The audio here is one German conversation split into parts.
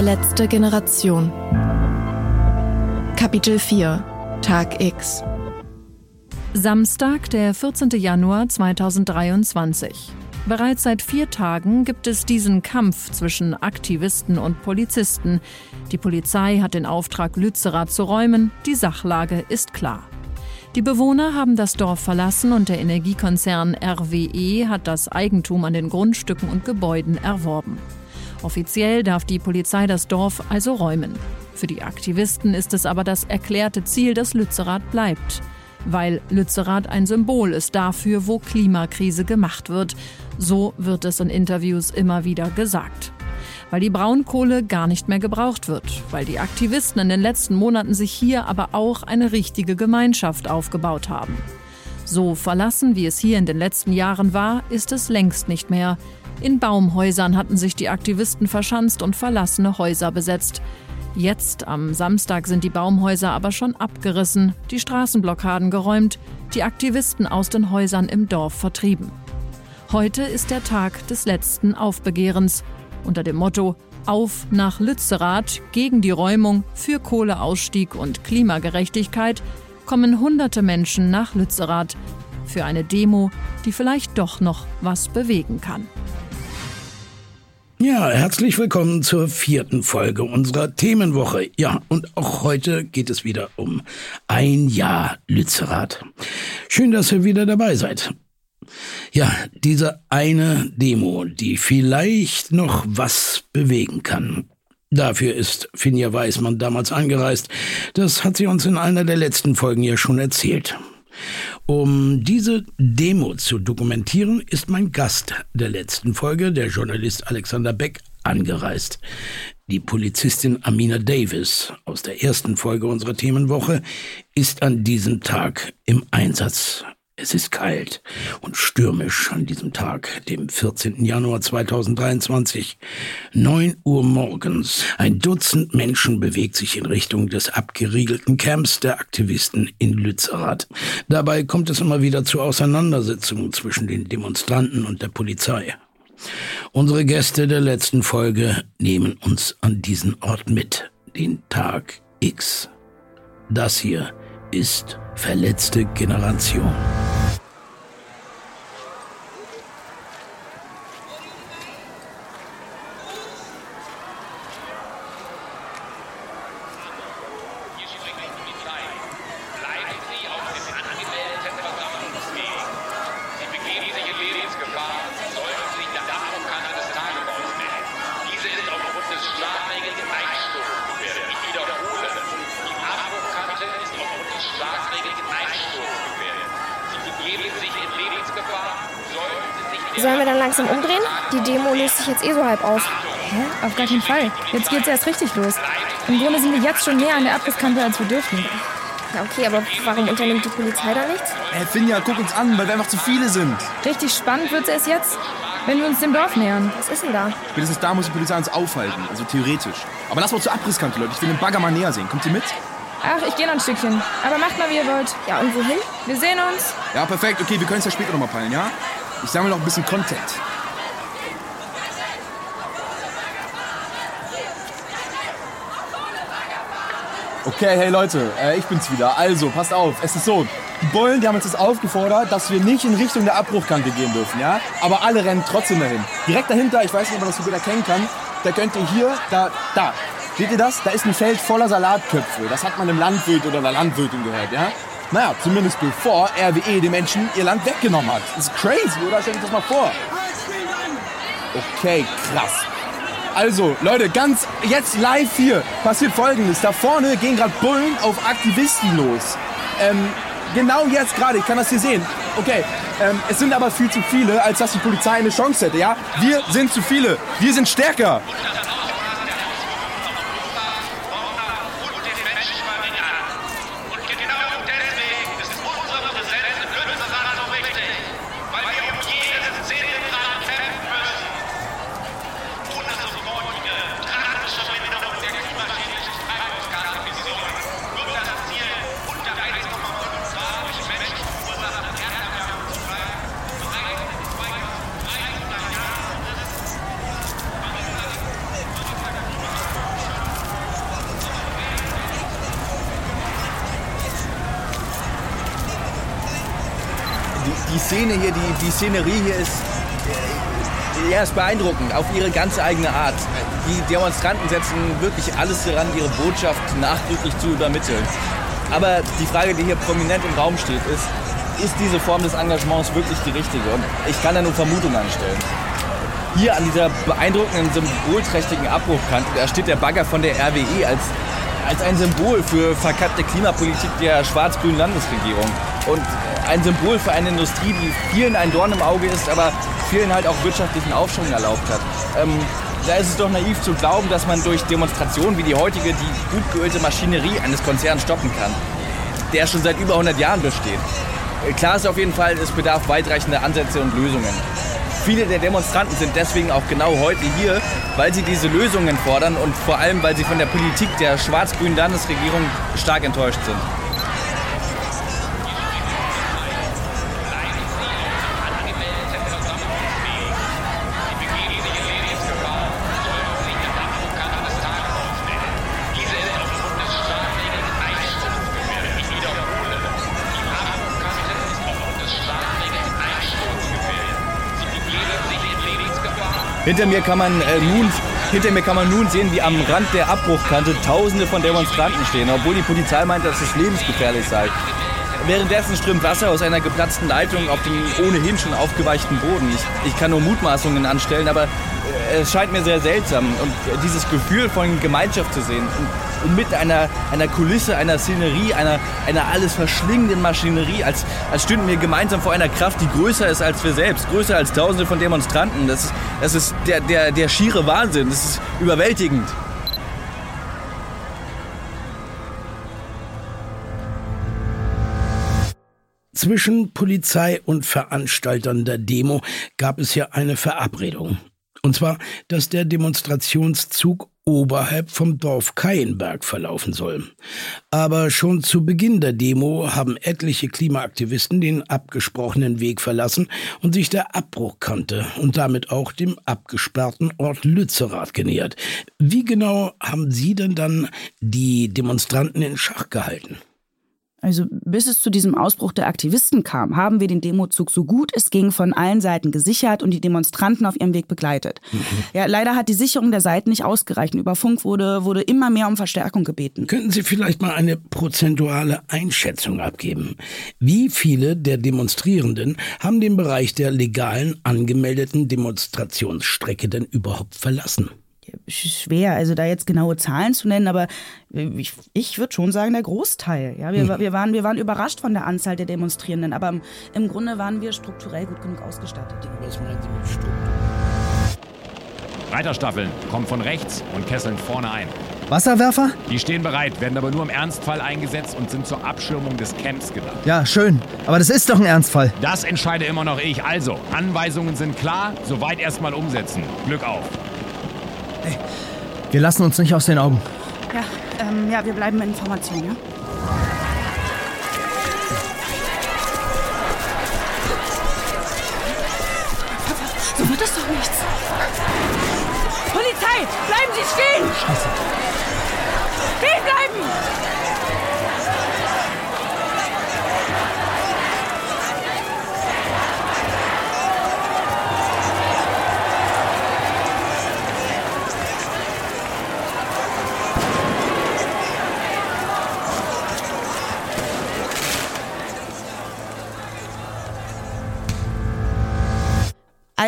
Verletzte Generation Kapitel 4 Tag X Samstag, der 14. Januar 2023. Bereits seit vier Tagen gibt es diesen Kampf zwischen Aktivisten und Polizisten. Die Polizei hat den Auftrag, Lützerath zu räumen. Die Sachlage ist klar. Die Bewohner haben das Dorf verlassen und der Energiekonzern RWE hat das Eigentum an den Grundstücken und Gebäuden erworben. Offiziell darf die Polizei das Dorf also räumen. Für die Aktivisten ist es aber das erklärte Ziel, dass Lützerath bleibt. Weil Lützerath ein Symbol ist dafür, wo Klimakrise gemacht wird. So wird es in Interviews immer wieder gesagt. Weil die Braunkohle gar nicht mehr gebraucht wird. Weil die Aktivisten in den letzten Monaten sich hier aber auch eine richtige Gemeinschaft aufgebaut haben. So verlassen, wie es hier in den letzten Jahren war, ist es längst nicht mehr. In Baumhäusern hatten sich die Aktivisten verschanzt und verlassene Häuser besetzt. Jetzt am Samstag sind die Baumhäuser aber schon abgerissen, die Straßenblockaden geräumt, die Aktivisten aus den Häusern im Dorf vertrieben. Heute ist der Tag des letzten Aufbegehrens unter dem Motto Auf nach Lützerath gegen die Räumung für Kohleausstieg und Klimagerechtigkeit kommen hunderte Menschen nach Lützerath für eine Demo, die vielleicht doch noch was bewegen kann. Ja, herzlich willkommen zur vierten Folge unserer Themenwoche. Ja, und auch heute geht es wieder um ein Jahr Lützerath. Schön, dass ihr wieder dabei seid. Ja, diese eine Demo, die vielleicht noch was bewegen kann. Dafür ist Finja Weismann damals angereist. Das hat sie uns in einer der letzten Folgen ja schon erzählt. Um diese Demo zu dokumentieren, ist mein Gast der letzten Folge, der Journalist Alexander Beck, angereist. Die Polizistin Amina Davis aus der ersten Folge unserer Themenwoche ist an diesem Tag im Einsatz es ist kalt und stürmisch an diesem Tag, dem 14. Januar 2023. 9 Uhr morgens. Ein Dutzend Menschen bewegt sich in Richtung des abgeriegelten Camps der Aktivisten in Lützerath. Dabei kommt es immer wieder zu Auseinandersetzungen zwischen den Demonstranten und der Polizei. Unsere Gäste der letzten Folge nehmen uns an diesen Ort mit, den Tag X. Das hier ist verletzte Generation. Die Demo löst sich jetzt eh so halb auf. Hä? Auf gar keinen Fall. Jetzt geht's erst richtig los. Im Grunde sind wir jetzt schon näher an der Abrisskante, als wir dürfen. Ja, okay, aber warum unternimmt die Polizei da nichts? Hey, Finja, guck uns an, weil wir einfach zu viele sind. Richtig spannend wird's erst jetzt, wenn wir uns dem Dorf nähern. Was ist denn da? Spätestens da muss die Polizei uns aufhalten, also theoretisch. Aber lass mal zur Abrisskante, Leute. Ich will den Bagger mal näher sehen. Kommt ihr mit? Ach, ich gehe noch ein Stückchen. Aber macht mal, wie ihr wollt. Ja, und wohin? Wir sehen uns. Ja, perfekt. Okay, wir können es ja später nochmal peilen, ja? Ich sammle noch ein bisschen Content. Okay, hey Leute, äh, ich bin's wieder. Also, passt auf, es ist so. Die Bullen, die haben uns jetzt aufgefordert, dass wir nicht in Richtung der Abbruchkante gehen dürfen, ja? Aber alle rennen trotzdem dahin. Direkt dahinter, ich weiß nicht, ob man das so gut erkennen kann, da könnt ihr hier, da, da. Seht ihr das? Da ist ein Feld voller Salatköpfe. Das hat man dem Landwirt oder der Landwirtin gehört, ja? Naja, zumindest bevor RWE den Menschen ihr Land weggenommen hat. Das ist crazy, oder? Stellt euch das mal vor. Okay, krass. Also, Leute, ganz jetzt live hier passiert folgendes. Da vorne gehen gerade Bullen auf Aktivisten los. Ähm, genau jetzt gerade, ich kann das hier sehen. Okay, ähm, es sind aber viel zu viele, als dass die Polizei eine Chance hätte, ja? Wir sind zu viele. Wir sind stärker. Die, Szenerie hier ist, äh, ja, beeindruckend, auf ihre ganz eigene Art. Die Demonstranten setzen wirklich alles daran, ihre Botschaft nachdrücklich zu übermitteln. Aber die Frage, die hier prominent im Raum steht, ist, ist diese Form des Engagements wirklich die richtige? Und ich kann da nur Vermutungen anstellen. Hier an dieser beeindruckenden, symbolträchtigen Abbruchkante, da steht der Bagger von der RWE als, als ein Symbol für verkappte Klimapolitik der schwarz-grünen Landesregierung. Und ein Symbol für eine Industrie, die vielen ein Dorn im Auge ist, aber vielen halt auch wirtschaftlichen Aufschwung erlaubt hat. Ähm, da ist es doch naiv zu glauben, dass man durch Demonstrationen wie die heutige die gut geölte Maschinerie eines Konzerns stoppen kann, der schon seit über 100 Jahren besteht. Äh, Klar ist auf jeden Fall, es bedarf weitreichender Ansätze und Lösungen. Viele der Demonstranten sind deswegen auch genau heute hier, weil sie diese Lösungen fordern und vor allem, weil sie von der Politik der schwarz-grünen Landesregierung stark enttäuscht sind. Hinter mir kann man äh, nun hinter mir kann man nun sehen, wie am Rand der Abbruchkante Tausende von Demonstranten stehen, obwohl die Polizei meint, dass es lebensgefährlich sei. Währenddessen strömt Wasser aus einer geplatzten Leitung auf den ohnehin schon aufgeweichten Boden. Ich, ich kann nur Mutmaßungen anstellen, aber äh, es scheint mir sehr seltsam. Und dieses Gefühl von Gemeinschaft zu sehen und, und mit einer, einer Kulisse, einer Szenerie, einer, einer alles verschlingenden Maschinerie, als, als stünden wir gemeinsam vor einer Kraft, die größer ist als wir selbst, größer als Tausende von Demonstranten. Das ist, das ist der, der, der schiere Wahnsinn, das ist überwältigend. Zwischen Polizei und Veranstaltern der Demo gab es ja eine Verabredung. Und zwar, dass der Demonstrationszug oberhalb vom Dorf Keienberg verlaufen soll. Aber schon zu Beginn der Demo haben etliche Klimaaktivisten den abgesprochenen Weg verlassen und sich der Abbruchkante und damit auch dem abgesperrten Ort Lützerath genähert. Wie genau haben Sie denn dann die Demonstranten in Schach gehalten? Also bis es zu diesem Ausbruch der Aktivisten kam, haben wir den Demozug so gut es ging von allen Seiten gesichert und die Demonstranten auf ihrem Weg begleitet. Mhm. Ja, leider hat die Sicherung der Seiten nicht ausgereicht. Über Funk wurde, wurde immer mehr um Verstärkung gebeten. Könnten Sie vielleicht mal eine prozentuale Einschätzung abgeben? Wie viele der Demonstrierenden haben den Bereich der legalen angemeldeten Demonstrationsstrecke denn überhaupt verlassen? Schwer, also da jetzt genaue Zahlen zu nennen, aber ich, ich würde schon sagen, der Großteil. Ja, wir, hm. wir, waren, wir waren überrascht von der Anzahl der Demonstrierenden, aber im, im Grunde waren wir strukturell gut genug ausgestattet. Was meinen Sie mit Struktur? Reiterstaffeln kommen von rechts und kesseln vorne ein. Wasserwerfer? Die stehen bereit, werden aber nur im Ernstfall eingesetzt und sind zur Abschirmung des Camps gedacht. Ja, schön. Aber das ist doch ein Ernstfall. Das entscheide immer noch ich. Also, Anweisungen sind klar, soweit erstmal umsetzen. Glück auf. Hey, wir lassen uns nicht aus den Augen. Ja, ähm, ja, wir bleiben in Information, ja? So wird es doch nichts. Polizei, bleiben Sie stehen! Scheiße. Stehen bleiben!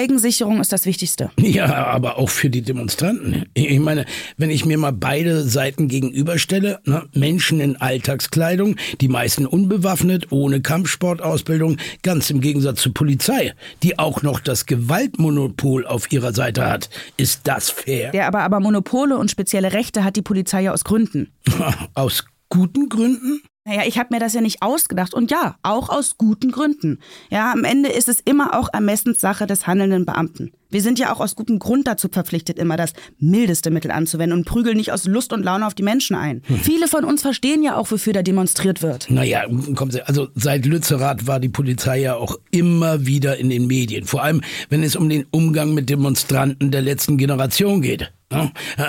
Eigensicherung ist das Wichtigste. Ja, aber auch für die Demonstranten. Ich meine, wenn ich mir mal beide Seiten gegenüberstelle, ne, Menschen in Alltagskleidung, die meisten unbewaffnet, ohne Kampfsportausbildung, ganz im Gegensatz zur Polizei, die auch noch das Gewaltmonopol auf ihrer Seite hat. Ist das fair? Ja, aber, aber Monopole und spezielle Rechte hat die Polizei ja aus Gründen. Aus guten Gründen? Naja, ich habe mir das ja nicht ausgedacht und ja, auch aus guten Gründen. Ja, am Ende ist es immer auch Ermessenssache des handelnden Beamten. Wir sind ja auch aus gutem Grund dazu verpflichtet, immer das mildeste Mittel anzuwenden und prügeln nicht aus Lust und Laune auf die Menschen ein. Hm. Viele von uns verstehen ja auch, wofür da demonstriert wird. Naja, kommen Sie, also seit Lützerath war die Polizei ja auch immer wieder in den Medien. Vor allem, wenn es um den Umgang mit Demonstranten der letzten Generation geht.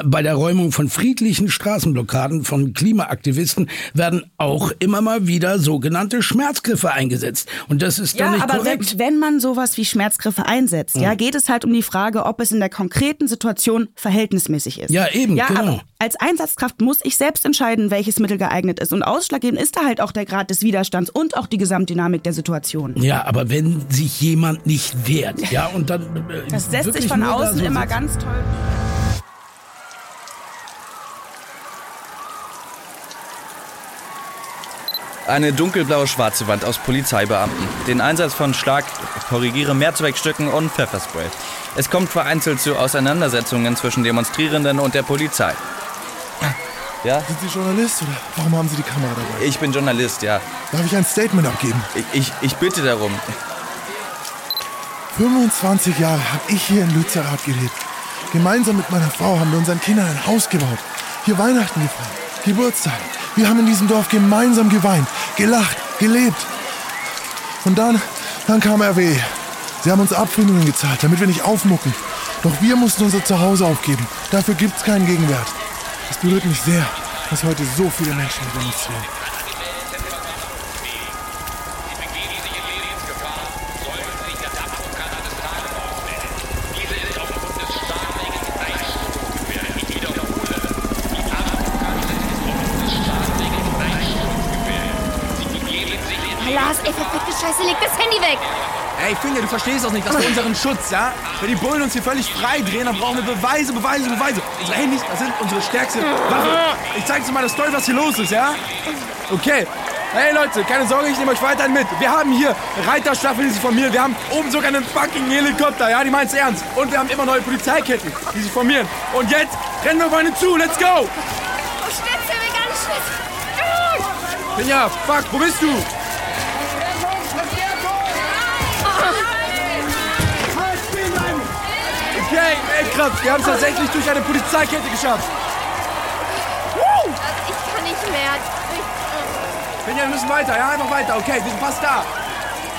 Bei der Räumung von friedlichen Straßenblockaden von Klimaaktivisten werden auch immer mal wieder sogenannte Schmerzgriffe eingesetzt. Und das ist ja doch nicht aber korrekt. selbst wenn man sowas wie Schmerzgriffe einsetzt, ja, Ja. geht es halt um die Frage, ob es in der konkreten Situation verhältnismäßig ist. Ja, eben, Ja, genau. als Einsatzkraft muss ich selbst entscheiden, welches Mittel geeignet ist. Und ausschlaggebend ist da halt auch der Grad des Widerstands und auch die Gesamtdynamik der Situation. Ja, aber wenn sich jemand nicht wehrt, ja, und dann. äh, Das setzt sich von außen so immer ganz toll. Eine dunkelblaue schwarze Wand aus Polizeibeamten. Den Einsatz von Schlag, korrigiere Mehrzweckstücken und Pfefferspray. Es kommt vereinzelt zu Auseinandersetzungen zwischen Demonstrierenden und der Polizei. Ja? Sind Sie Journalist oder warum haben Sie die Kamera dabei? Ich bin Journalist, ja. Darf ich ein Statement abgeben? Ich, ich, ich bitte darum. 25 Jahre habe ich hier in Lützerath gelebt. Gemeinsam mit meiner Frau haben wir unseren Kindern ein Haus gebaut. Hier Weihnachten gefeiert, Geburtstag. Wir haben in diesem Dorf gemeinsam geweint, gelacht, gelebt. Und dann, dann kam RWE. Sie haben uns Abfindungen gezahlt, damit wir nicht aufmucken. Doch wir mussten unser Zuhause aufgeben. Dafür gibt's keinen Gegenwert. Es berührt mich sehr, dass heute so viele Menschen demonstrieren. Ey, verfickte Scheiße, leg das Handy weg. Ey, Finja, du verstehst das nicht. Das ist für unseren Schutz, ja? Wenn die Bullen uns hier völlig frei drehen, dann brauchen wir Beweise, Beweise, Beweise. Unsere Handys, das sind unsere stärkste Waffe. Ich zeig dir mal das Story, was hier los ist, ja? Okay. Hey Leute, keine Sorge, ich nehme euch weiterhin mit. Wir haben hier Reiterstaffeln, die sich formieren. Wir haben oben sogar einen fucking Helikopter, ja? Die meint's ernst. Und wir haben immer neue Polizeiketten, die sich formieren. Und jetzt rennen wir auf eine zu. Let's go! Oh, Schnitzel, veganes Schnitzel. Finja, fuck, wo bist du? Ey, krass. Wir haben es tatsächlich durch eine Polizeikette geschafft. Ich kann nicht mehr. Finja, wir müssen weiter, ja? Einfach weiter. Okay, wir sind fast da.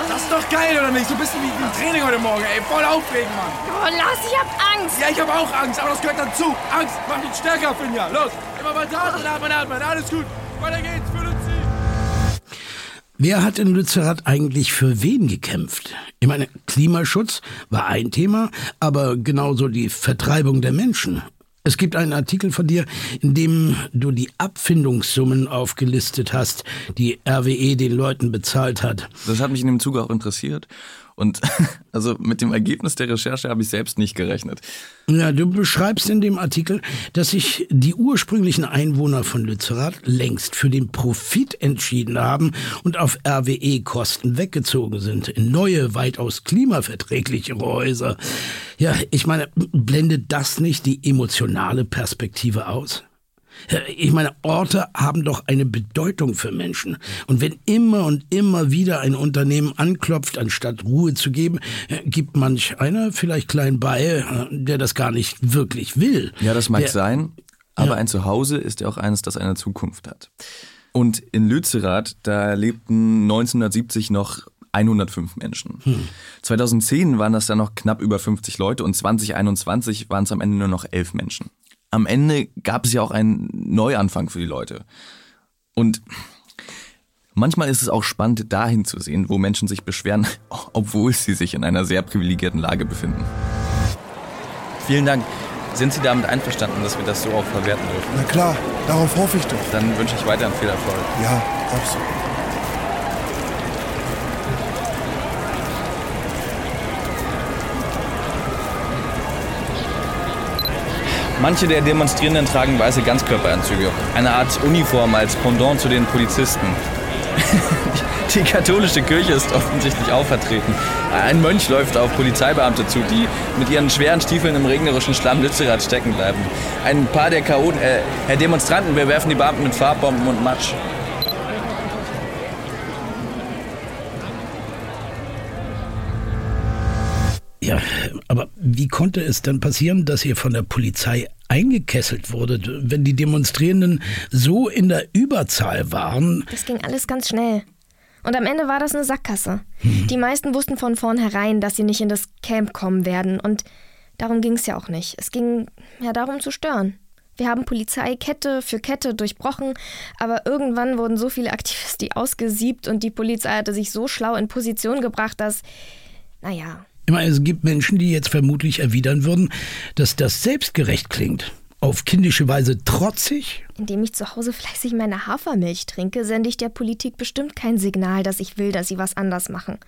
Das ist doch geil, oder nicht? Ein bisschen wie im Training heute Morgen, ey. Voll aufregend, Mann. Oh, Lars, ich hab Angst. Ja, ich habe auch Angst, aber das gehört dazu. Angst macht uns stärker, Finja. Los, immer weiter atmen, atmen, atmen. Alles gut. Weiter geht's Luzi. Wer hat in Lützerath eigentlich für wen gekämpft? Ich meine, Klimaschutz war ein Thema, aber genauso die Vertreibung der Menschen. Es gibt einen Artikel von dir, in dem du die Abfindungssummen aufgelistet hast, die RWE den Leuten bezahlt hat. Das hat mich in dem Zuge auch interessiert. Und also mit dem Ergebnis der Recherche habe ich selbst nicht gerechnet. Ja, du beschreibst in dem Artikel, dass sich die ursprünglichen Einwohner von Lützerath längst für den Profit entschieden haben und auf RWE-Kosten weggezogen sind in neue, weitaus klimaverträglichere Häuser. Ja, ich meine, blendet das nicht die emotionale Perspektive aus? Ich meine, Orte haben doch eine Bedeutung für Menschen. Und wenn immer und immer wieder ein Unternehmen anklopft, anstatt Ruhe zu geben, äh, gibt manch einer vielleicht klein bei, äh, der das gar nicht wirklich will. Ja, das mag der, sein, aber Ja. ein Zuhause ist ja auch eines, das eine Zukunft hat. Und in Lützerath, da lebten 1970 noch 105 Menschen. 2010 waren das dann noch knapp über 50 Leute und 2021 waren es am Ende nur noch 11 Menschen. Am Ende gab es ja auch einen Neuanfang für die Leute. Und manchmal ist es auch spannend, dahin zu sehen, wo Menschen sich beschweren, obwohl sie sich in einer sehr privilegierten Lage befinden. Vielen Dank. Sind Sie damit einverstanden, dass wir das so auch verwerten dürfen? Na klar, darauf hoffe ich doch. Dann wünsche ich weiterhin viel Erfolg. Ja, absolut. Manche der Demonstrierenden tragen weiße Ganzkörperanzüge, eine Art Uniform als Pendant zu den Polizisten. Die katholische Kirche ist offensichtlich auch vertreten. Ein Mönch läuft auf Polizeibeamte zu, die mit ihren schweren Stiefeln im regnerischen Schlamm Lützerath stecken bleiben. Ein paar der Chaoten, äh, Demonstranten bewerfen die Beamten mit Farbbomben und Matsch. Ja, aber wie konnte es dann passieren, dass ihr von der Polizei eingekesselt wurdet, wenn die Demonstrierenden so in der Überzahl waren? Das ging alles ganz schnell. Und am Ende war das eine Sackgasse. Hm. Die meisten wussten von vornherein, dass sie nicht in das Camp kommen werden. Und darum ging es ja auch nicht. Es ging ja darum zu stören. Wir haben Polizei Kette für Kette durchbrochen, aber irgendwann wurden so viele Aktivisten ausgesiebt und die Polizei hatte sich so schlau in Position gebracht, dass, naja, Immer, es gibt Menschen, die jetzt vermutlich erwidern würden, dass das selbstgerecht klingt. Auf kindische Weise trotzig? Indem ich zu Hause fleißig meine Hafermilch trinke, sende ich der Politik bestimmt kein Signal, dass ich will, dass sie was anders machen.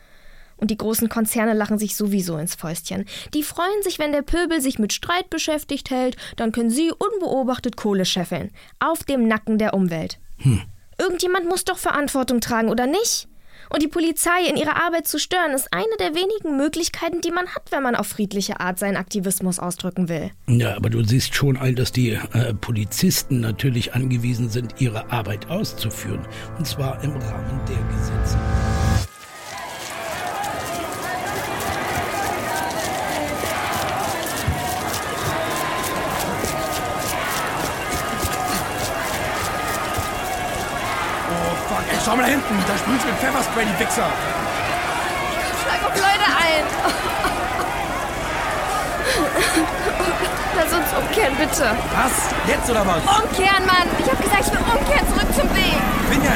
Und die großen Konzerne lachen sich sowieso ins Fäustchen. Die freuen sich, wenn der Pöbel sich mit Streit beschäftigt hält, dann können sie unbeobachtet Kohle scheffeln. Auf dem Nacken der Umwelt. Hm. Irgendjemand muss doch Verantwortung tragen, oder nicht? Und die Polizei in ihrer Arbeit zu stören, ist eine der wenigen Möglichkeiten, die man hat, wenn man auf friedliche Art seinen Aktivismus ausdrücken will. Ja, aber du siehst schon ein, dass die äh, Polizisten natürlich angewiesen sind, ihre Arbeit auszuführen. Und zwar im Rahmen der Gesetze. Schau mal da hinten, da sprüht mit Pfefferspray, die Wichser. Schlag auf Leute ein. Lass uns umkehren, bitte. Was? Jetzt oder was? Umkehren, Mann. Ich hab gesagt, ich will umkehren, zurück zum Weg. Finja,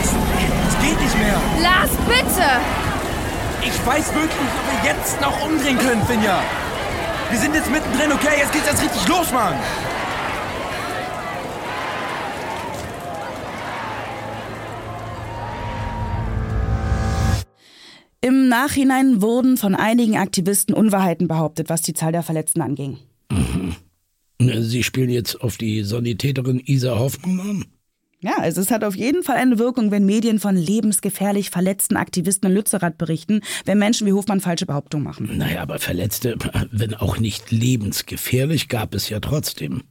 das, das geht nicht mehr. Lass, bitte. Ich weiß wirklich nicht, ob wir jetzt noch umdrehen können, Finja. Wir sind jetzt mittendrin, okay? Jetzt geht's erst richtig los, Mann. Im Nachhinein wurden von einigen Aktivisten Unwahrheiten behauptet, was die Zahl der Verletzten anging. Mhm. Sie spielen jetzt auf die Sanitäterin Isa Hoffmann an? Ja, also es hat auf jeden Fall eine Wirkung, wenn Medien von lebensgefährlich verletzten Aktivisten in Lützerath berichten, wenn Menschen wie Hofmann falsche Behauptungen machen. Naja, aber Verletzte, wenn auch nicht lebensgefährlich, gab es ja trotzdem.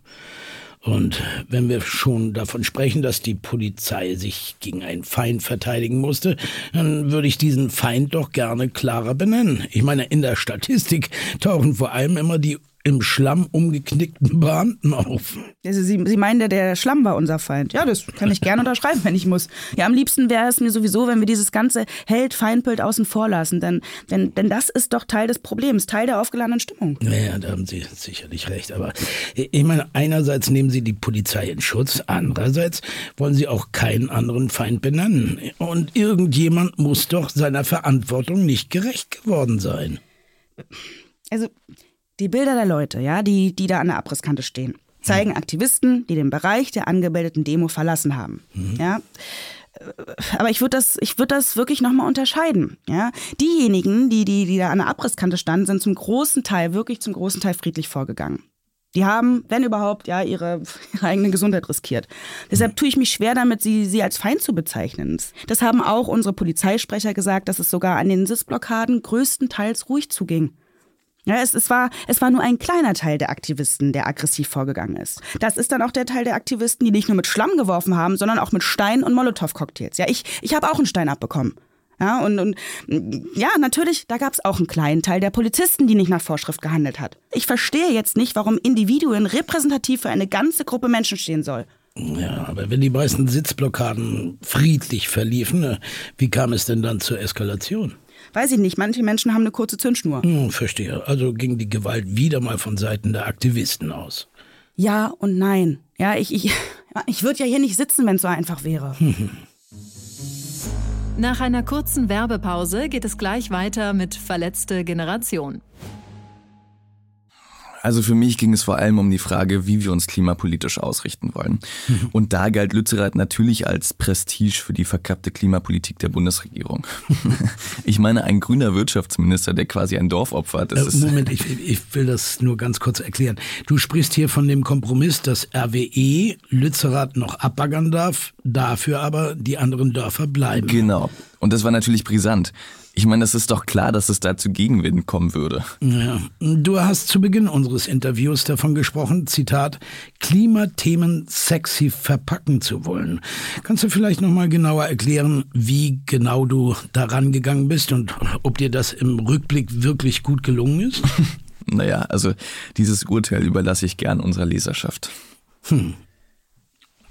Und wenn wir schon davon sprechen, dass die Polizei sich gegen einen Feind verteidigen musste, dann würde ich diesen Feind doch gerne klarer benennen. Ich meine, in der Statistik tauchen vor allem immer die im Schlamm umgeknickten Beamten auf. Also Sie, Sie meinen, der, der Schlamm war unser Feind. Ja, das kann ich gerne unterschreiben, wenn ich muss. Ja, am liebsten wäre es mir sowieso, wenn wir dieses ganze Held-Feindbild außen vor lassen. Denn, denn, denn das ist doch Teil des Problems, Teil der aufgeladenen Stimmung. Naja, da haben Sie sicherlich recht. Aber ich meine, einerseits nehmen Sie die Polizei in Schutz, andererseits wollen Sie auch keinen anderen Feind benennen. Und irgendjemand muss doch seiner Verantwortung nicht gerecht geworden sein. Also, die Bilder der Leute, ja, die, die da an der Abrisskante stehen, zeigen Aktivisten, die den Bereich der angebildeten Demo verlassen haben. Mhm. Ja. Aber ich würde das, ich würde das wirklich nochmal unterscheiden. Ja? Diejenigen, die, die, die da an der Abrisskante standen, sind zum großen Teil, wirklich zum großen Teil friedlich vorgegangen. Die haben, wenn überhaupt, ja, ihre, ihre eigene Gesundheit riskiert. Deshalb tue ich mich schwer damit, sie, sie als Feind zu bezeichnen. Das haben auch unsere Polizeisprecher gesagt, dass es sogar an den Sitzblockaden größtenteils ruhig zuging. Ja, es, es, war, es war nur ein kleiner Teil der Aktivisten, der aggressiv vorgegangen ist. Das ist dann auch der Teil der Aktivisten, die nicht nur mit Schlamm geworfen haben, sondern auch mit Stein und Molotow-Cocktails. Ja, ich, ich habe auch einen Stein abbekommen. Ja, und, und ja, natürlich, da gab es auch einen kleinen Teil der Polizisten, die nicht nach Vorschrift gehandelt hat. Ich verstehe jetzt nicht, warum Individuen repräsentativ für eine ganze Gruppe Menschen stehen soll. Ja, aber wenn die meisten Sitzblockaden friedlich verliefen, äh, wie kam es denn dann zur Eskalation? Weiß ich nicht, manche Menschen haben eine kurze Zündschnur. Hm, verstehe. Also ging die Gewalt wieder mal von Seiten der Aktivisten aus. Ja und nein. Ja, ich, ich, ich würde ja hier nicht sitzen, wenn es so einfach wäre. Nach einer kurzen Werbepause geht es gleich weiter mit Verletzte Generation. Also für mich ging es vor allem um die Frage, wie wir uns klimapolitisch ausrichten wollen. Und da galt Lützerath natürlich als Prestige für die verkappte Klimapolitik der Bundesregierung. Ich meine, ein grüner Wirtschaftsminister, der quasi ein Dorf opfert, das Äh. Moment, ich, ich will das nur ganz kurz erklären. Du sprichst hier von dem Kompromiss, dass RWE Lützerath noch abbaggern darf, dafür aber die anderen Dörfer bleiben. Genau. Und das war natürlich brisant. Ich meine, es ist doch klar, dass es da zu Gegenwind kommen würde. Ja. Du hast zu Beginn unseres Interviews davon gesprochen, Zitat, Klimathemen sexy verpacken zu wollen. Kannst du vielleicht nochmal genauer erklären, wie genau du daran gegangen bist und ob dir das im Rückblick wirklich gut gelungen ist? Naja, also dieses Urteil überlasse ich gern unserer Leserschaft. Hm.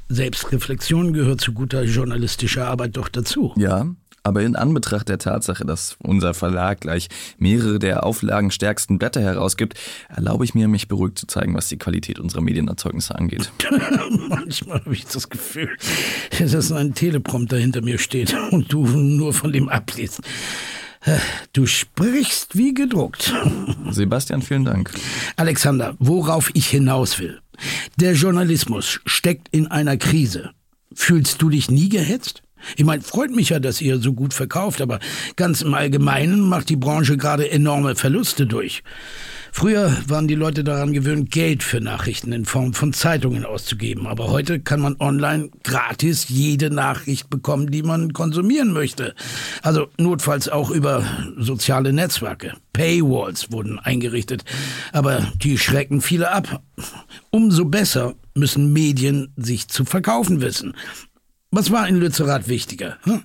Selbstreflexion gehört zu guter journalistischer Arbeit doch dazu. Ja, aber in Anbetracht der Tatsache, dass unser Verlag gleich mehrere der auflagenstärksten Blätter herausgibt, erlaube ich mir, mich beruhigt zu zeigen, was die Qualität unserer Medienerzeugnisse angeht. Manchmal habe ich das Gefühl, dass ein Teleprompter hinter mir steht und du nur von dem abliest. Du sprichst wie gedruckt. Sebastian, vielen Dank. Alexander, worauf ich hinaus will. Der Journalismus steckt in einer Krise. Fühlst du dich nie gehetzt? Ich meine, freut mich ja, dass ihr so gut verkauft, aber ganz im Allgemeinen macht die Branche gerade enorme Verluste durch. Früher waren die Leute daran gewöhnt, Geld für Nachrichten in Form von Zeitungen auszugeben. Aber heute kann man online gratis jede Nachricht bekommen, die man konsumieren möchte. Also notfalls auch über soziale Netzwerke. Paywalls wurden eingerichtet. Aber die schrecken viele ab. Umso besser müssen Medien sich zu verkaufen wissen. Was war in Lützerath wichtiger? Hm?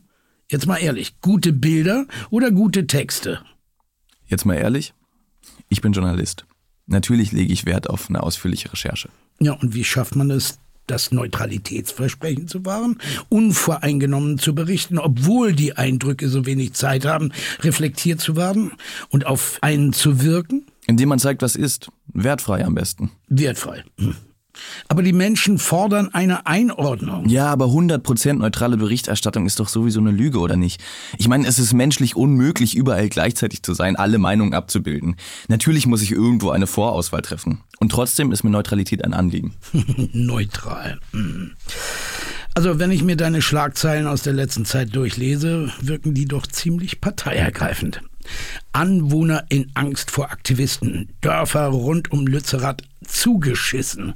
Jetzt mal ehrlich, gute Bilder oder gute Texte? Jetzt mal ehrlich, ich bin Journalist. Natürlich lege ich Wert auf eine ausführliche Recherche. Ja, und wie schafft man es, das Neutralitätsversprechen zu wahren, unvoreingenommen zu berichten, obwohl die Eindrücke so wenig Zeit haben, reflektiert zu werden und auf einen zu wirken? Indem man zeigt, was ist. Wertfrei am besten. Wertfrei. Hm. Aber die Menschen fordern eine Einordnung. Ja, aber 100% neutrale Berichterstattung ist doch sowieso eine Lüge, oder nicht? Ich meine, es ist menschlich unmöglich, überall gleichzeitig zu sein, alle Meinungen abzubilden. Natürlich muss ich irgendwo eine Vorauswahl treffen. Und trotzdem ist mir Neutralität ein Anliegen. Neutral. Hm. Also, wenn ich mir deine Schlagzeilen aus der letzten Zeit durchlese, wirken die doch ziemlich parteiergreifend. Anwohner in Angst vor Aktivisten, Dörfer rund um Lützerath zugeschissen.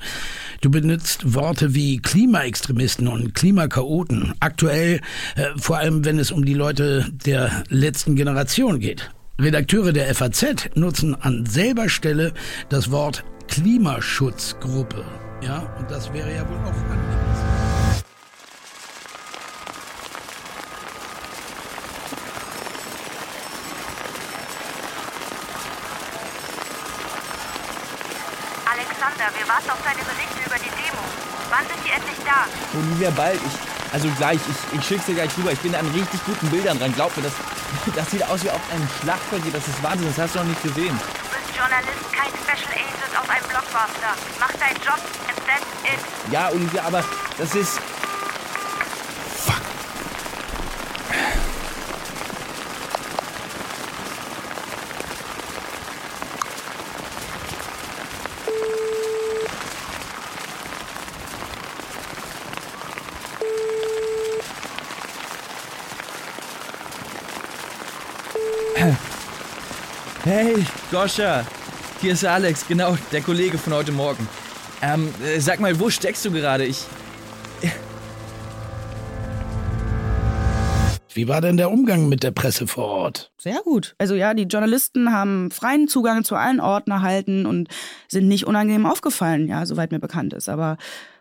Du benutzt Worte wie Klimaextremisten und Klimakaoten. Aktuell, äh, vor allem wenn es um die Leute der letzten Generation geht. Redakteure der FAZ nutzen an selber Stelle das Wort Klimaschutzgruppe. Ja, und das wäre ja wohl auch angemessen. Alexander, wir warten auf deine Berichte über die Demo. Wann sind die endlich da? Olivia, bald. Ich, also gleich. Ich, ich schick's dir gleich rüber. Ich bin an richtig guten Bildern dran. Glaub mir, das, das sieht aus wie auf einem Schlachtfeld. Das ist Wahnsinn. Das hast du noch nicht gesehen. Du bist Journalist, kein Special Agent auf einem Blockbuster. Mach deinen Job and that's it. Ja, Olivia, aber das ist. Hey, Goscha. Hier ist Alex, genau, der Kollege von heute Morgen. Ähm, äh, sag mal, wo steckst du gerade? Ich. Wie war denn der Umgang mit der Presse vor Ort? Sehr gut. Also ja, die Journalisten haben freien Zugang zu allen Orten erhalten und sind nicht unangenehm aufgefallen, ja, soweit mir bekannt ist. Aber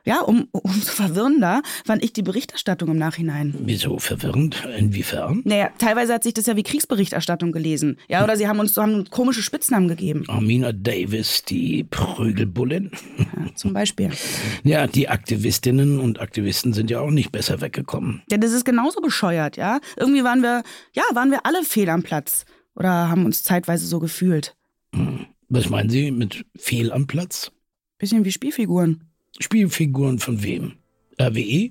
ja, um, umso verwirrender fand ich die Berichterstattung im Nachhinein. Wieso verwirrend? Inwiefern? Naja, teilweise hat sich das ja wie Kriegsberichterstattung gelesen. Ja, oder sie haben uns, haben komische Spitznamen gegeben. Armina Davis, die Prügelbullin. Ja, zum Beispiel. Ja, die Aktivistinnen und Aktivisten sind ja auch nicht besser weggekommen. Ja, das ist genauso bescheuert, ja. Irgendwie waren wir, ja, waren wir alle fehl am Platz. Oder haben uns zeitweise so gefühlt. Hm. Was meinen Sie mit fehl am Platz? Bisschen wie Spielfiguren. Spielfiguren von wem? RWE?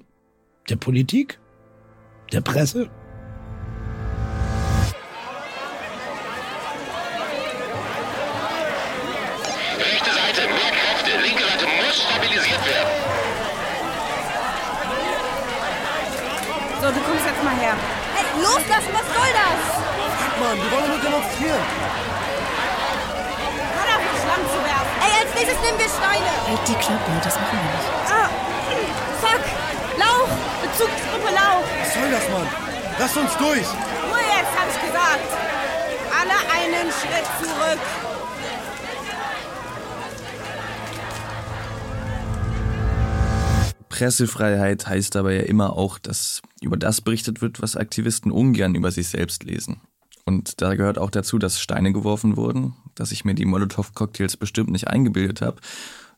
Der Politik? Der Presse? Rechte Seite, mehr Kräfte, linke Seite muss stabilisiert werden. So, du kommst jetzt mal her. Hey, loslassen, was soll das? Mann, wir wollen nur demonstrieren. Nächstes nehmen wir Steine. Halt die Klappe, das machen wir nicht. Ah, fuck. Lauch. Bezugsgruppe Lauch. Was soll das, Mann? Lass uns durch. Ruhe jetzt, hab ich gesagt. Alle einen Schritt zurück. Pressefreiheit heißt aber ja immer auch, dass über das berichtet wird, was Aktivisten ungern über sich selbst lesen. Und da gehört auch dazu, dass Steine geworfen wurden, dass ich mir die Molotow-Cocktails bestimmt nicht eingebildet habe.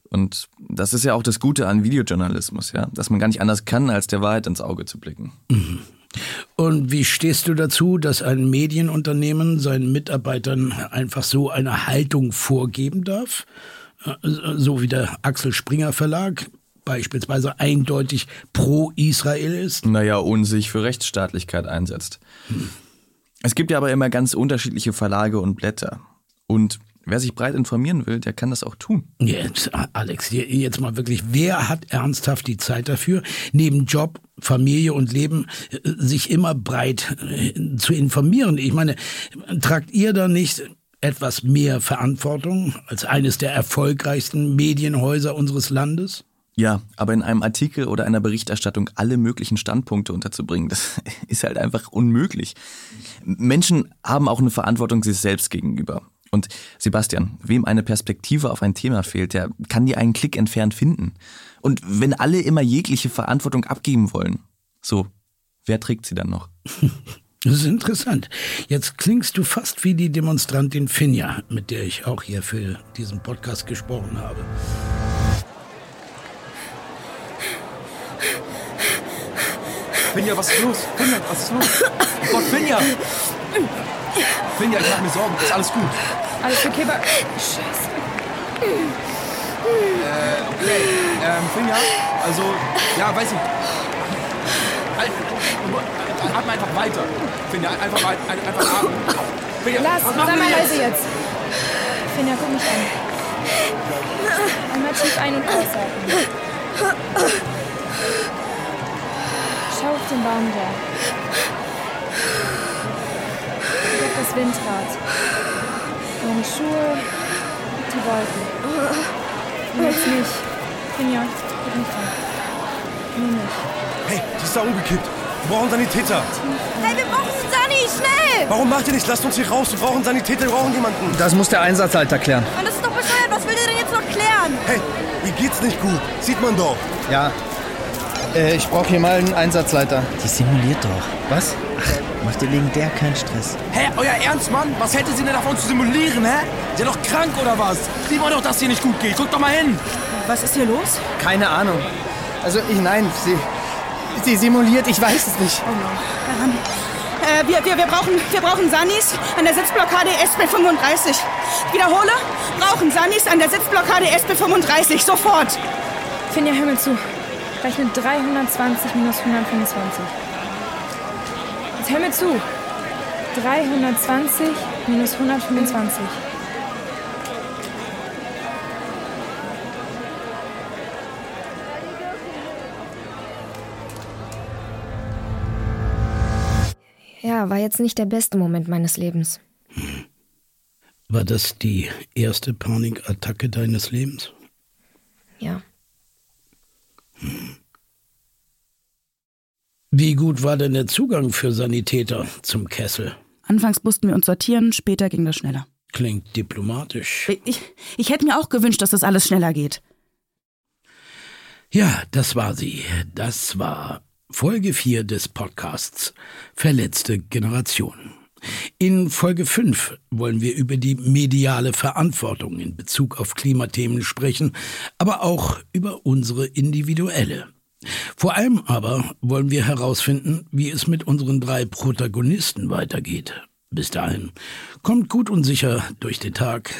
Und das ist ja auch das Gute an Videojournalismus, ja, dass man gar nicht anders kann, als der Wahrheit ins Auge zu blicken. Mhm. Und wie stehst du dazu, dass ein Medienunternehmen seinen Mitarbeitern einfach so eine Haltung vorgeben darf? Äh, So wie der Axel Springer Verlag beispielsweise eindeutig pro Israel ist? Naja, und sich für Rechtsstaatlichkeit einsetzt. Es gibt ja aber immer ganz unterschiedliche Verlage und Blätter. Und wer sich breit informieren will, der kann das auch tun. Jetzt, Alex, jetzt mal wirklich, wer hat ernsthaft die Zeit dafür, neben Job, Familie und Leben äh, sich immer breit äh, zu informieren? Ich meine, tragt ihr da nicht etwas mehr Verantwortung als eines der erfolgreichsten Medienhäuser unseres Landes? Ja, aber in einem Artikel oder einer Berichterstattung alle möglichen Standpunkte unterzubringen, das ist halt einfach unmöglich. Menschen haben auch eine Verantwortung sich selbst gegenüber. Und Sebastian, wem eine Perspektive auf ein Thema fehlt, der kann die einen Klick entfernt finden. Und wenn alle immer jegliche Verantwortung abgeben wollen, so, wer trägt sie dann noch? Das ist interessant. Jetzt klingst du fast wie die Demonstrantin Finja, mit der ich auch hier für diesen Podcast gesprochen habe. Finja, was ist los? Finja, was ist los? Oh Gott, Finja! Finja, ich mach mir Sorgen. Ist alles gut? Alles okay, aber... Scheiße. Äh, okay. Ähm, Finja, also, ja, weiß ich. Halt, Atme einfach weiter. Finja, einfach, wei- ein- einfach atmen. Finja, Lass, was sei mal leise jetzt. Finja, guck mich an. Einmal tief ein- und ausatmen. Schau auf den Baum da. Guck auf das Windrad. Deine Schuhe, die Wolken. Und jetzt nicht. Finja, guck mich an. Nur nicht. Hey, die ist da umgekippt. Wir brauchen Sanitäter. Hey, wir brauchen Sani, schnell! Warum macht ihr nichts? Lasst uns hier raus. Wir brauchen Sanitäter, wir brauchen jemanden. Das muss der Einsatzleiter klären. Mann, das ist doch bescheuert. Was will der denn jetzt noch klären? Hey, ihr geht's nicht gut. Sieht man doch. Ja. Äh, ich brauche hier mal einen Einsatzleiter. Die simuliert doch. Was? Ach, macht ihr wegen der keinen Stress. Hä, euer Ernst, Mann? Was hätte sie denn davon zu simulieren, hä? Ist ja doch krank oder was? Sie wollen doch, dass hier nicht gut geht. Guck doch mal hin. Was ist hier los? Keine Ahnung. Also, ich, nein, sie, sie simuliert, ich weiß es nicht. Oh no. Ähm, äh, wir, wir, wir, brauchen, wir brauchen Sanis an der Sitzblockade SB35. Ich wiederhole, brauchen Sanis an der Sitzblockade SB35. Sofort. Finja, hör mir zu. Rechne 320 minus 125. Jetzt hör mir zu. 320 minus 125. Ja, war jetzt nicht der beste Moment meines Lebens. War das die erste Panikattacke deines Lebens? Ja. Wie gut war denn der Zugang für Sanitäter zum Kessel? Anfangs mussten wir uns sortieren, später ging das schneller. Klingt diplomatisch. Ich, ich hätte mir auch gewünscht, dass das alles schneller geht. Ja, das war sie. Das war Folge 4 des Podcasts Verletzte Generation. In Folge 5 wollen wir über die mediale Verantwortung in Bezug auf Klimathemen sprechen, aber auch über unsere individuelle. Vor allem aber wollen wir herausfinden, wie es mit unseren drei Protagonisten weitergeht. Bis dahin, kommt gut und sicher durch den Tag.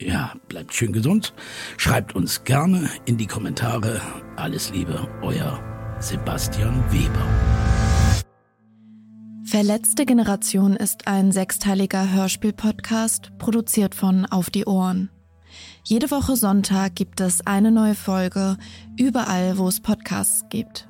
Ja, bleibt schön gesund. Schreibt uns gerne in die Kommentare. Alles Liebe, euer Sebastian Weber. Verletzte Generation ist ein sechsteiliger Hörspiel-Podcast, produziert von Auf die Ohren. Jede Woche Sonntag gibt es eine neue Folge, überall wo es Podcasts gibt.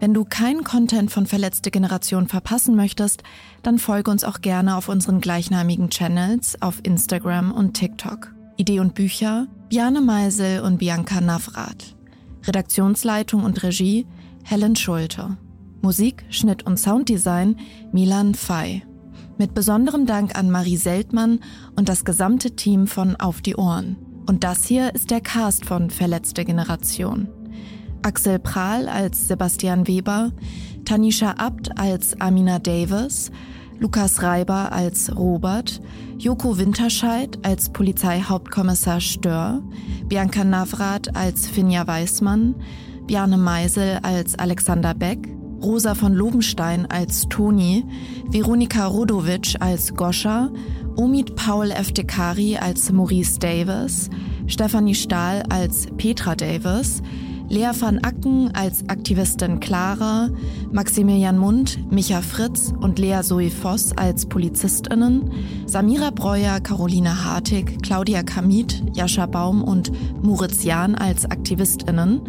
Wenn du keinen Content von Verletzte Generation verpassen möchtest, dann folge uns auch gerne auf unseren gleichnamigen Channels auf Instagram und TikTok. Idee und Bücher Biane Meisel und Bianca Navrat. Redaktionsleitung und Regie Helen Schulte. Musik, Schnitt und Sounddesign Milan Fay. Mit besonderem Dank an Marie Seltmann und das gesamte Team von Auf die Ohren. Und das hier ist der Cast von Verletzte Generation. Axel Prahl als Sebastian Weber, Tanisha Abt als Amina Davis, Lukas Reiber als Robert, Joko Winterscheid als Polizeihauptkommissar Stör, Bianca Navrat als Finja Weißmann, Bjarne Meisel als Alexander Beck, Rosa von Lobenstein als Toni, Veronika Rodovic als Goscha, Omid Paul Eftekari als Maurice Davis, Stephanie Stahl als Petra Davis, Lea van Acken als Aktivistin Clara, Maximilian Mund, Micha Fritz und Lea Zoe Voss als PolizistInnen, Samira Breuer, Caroline Hartig, Claudia Kamit, Jascha Baum und Moritz Jahn als AktivistInnen,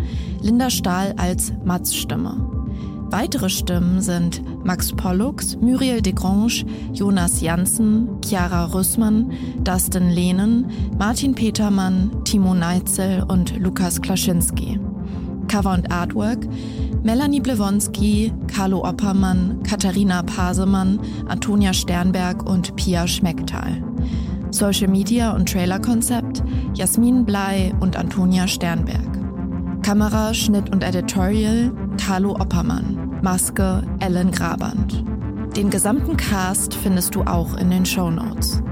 Linda Stahl als Mats-Stimme. Weitere Stimmen sind Max Pollux, Muriel Desgrange, Jonas Janssen, Chiara Rüssmann, Dustin Lehnen, Martin Petermann, Timo Neitzel und Lukas Klaschinski. Cover und Artwork Melanie Blewonski, Carlo Oppermann, Katharina Pasemann, Antonia Sternberg und Pia Schmecktal. Social Media und Trailer-Konzept Jasmin Blei und Antonia Sternberg. Kamera, Schnitt und Editorial Carlo Oppermann. Maske Ellen Graband. Den gesamten Cast findest du auch in den Show Notes.